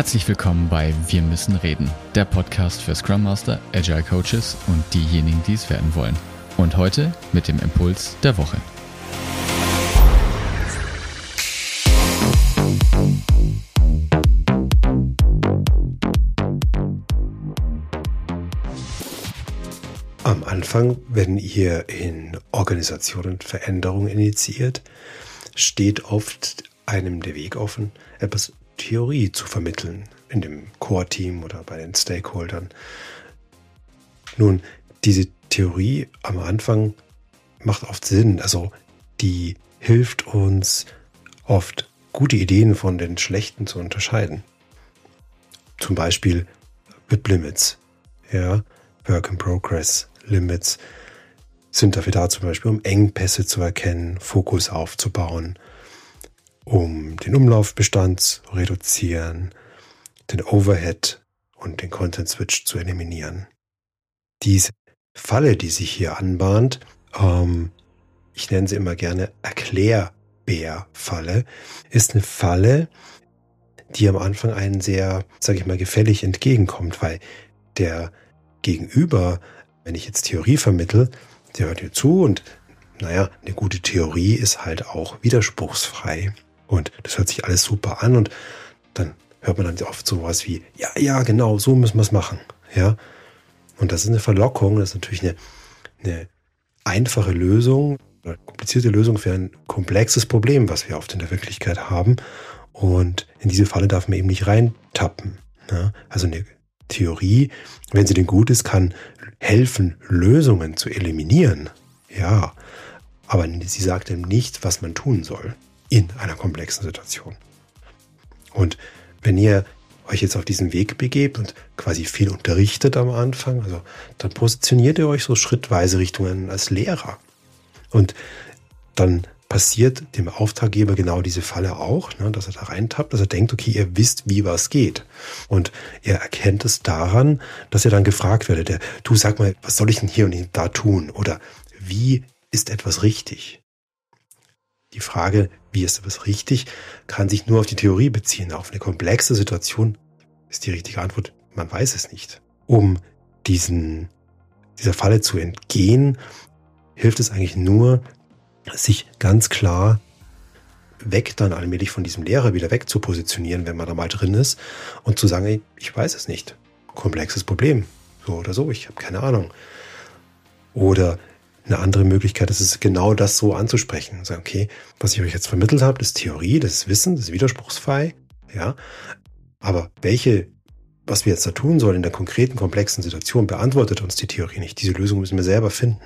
Herzlich willkommen bei Wir müssen reden, der Podcast für Scrum Master, Agile Coaches und diejenigen, die es werden wollen. Und heute mit dem Impuls der Woche. Am Anfang, wenn ihr in Organisationen Veränderungen initiiert, steht oft einem der Weg offen, etwas Theorie zu vermitteln in dem Core-Team oder bei den Stakeholdern. Nun, diese Theorie am Anfang macht oft Sinn. Also die hilft uns oft gute Ideen von den schlechten zu unterscheiden. Zum Beispiel WIP Limits, ja, Work in Progress Limits sind dafür da, zum Beispiel um Engpässe zu erkennen, Fokus aufzubauen um den Umlaufbestand zu reduzieren, den Overhead und den Content Switch zu eliminieren. Diese Falle, die sich hier anbahnt, ähm, ich nenne sie immer gerne Erklärbär-Falle, ist eine Falle, die am Anfang einen sehr, sage ich mal, gefällig entgegenkommt, weil der Gegenüber, wenn ich jetzt Theorie vermittel, der hört dir zu und naja, eine gute Theorie ist halt auch widerspruchsfrei. Und das hört sich alles super an und dann hört man dann oft sowas wie, ja, ja, genau, so müssen wir es machen. Ja. Und das ist eine Verlockung, das ist natürlich eine, eine einfache Lösung, eine komplizierte Lösung für ein komplexes Problem, was wir oft in der Wirklichkeit haben. Und in diese Falle darf man eben nicht reintappen. Ja. Also eine Theorie, wenn sie denn gut ist, kann helfen, Lösungen zu eliminieren. Ja. Aber sie sagt eben nicht, was man tun soll in einer komplexen Situation. Und wenn ihr euch jetzt auf diesen Weg begebt und quasi viel unterrichtet am Anfang, also dann positioniert ihr euch so schrittweise Richtungen als Lehrer. Und dann passiert dem Auftraggeber genau diese Falle auch, ne, dass er da reintappt, dass er denkt, okay, ihr wisst, wie was geht. Und er erkennt es daran, dass er dann gefragt werdet, du sag mal, was soll ich denn hier und da tun? Oder wie ist etwas richtig? Die Frage, wie ist etwas richtig, kann sich nur auf die Theorie beziehen. Auf eine komplexe Situation ist die richtige Antwort, man weiß es nicht. Um diesen, dieser Falle zu entgehen, hilft es eigentlich nur, sich ganz klar weg dann allmählich von diesem Lehrer wieder weg zu positionieren, wenn man da mal drin ist und zu sagen, ich weiß es nicht. Komplexes Problem. So oder so, ich habe keine Ahnung. Oder eine andere Möglichkeit ist es, genau das so anzusprechen. Sagen, okay, was ich euch jetzt vermittelt habe, ist Theorie, das ist Wissen, das ist widerspruchsfrei, ja. Aber welche, was wir jetzt da tun sollen in der konkreten, komplexen Situation, beantwortet uns die Theorie nicht. Diese Lösung müssen wir selber finden.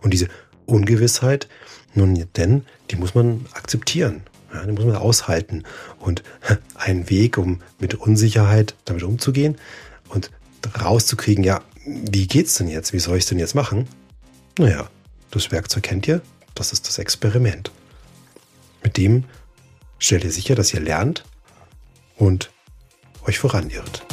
Und diese Ungewissheit, nun denn, die muss man akzeptieren. Ja, die muss man aushalten. Und ein Weg, um mit Unsicherheit damit umzugehen und rauszukriegen, ja, wie geht's denn jetzt? Wie soll ich denn jetzt machen? Naja, das Werkzeug kennt ihr, das ist das Experiment. Mit dem stellt ihr sicher, dass ihr lernt und euch voranirrt.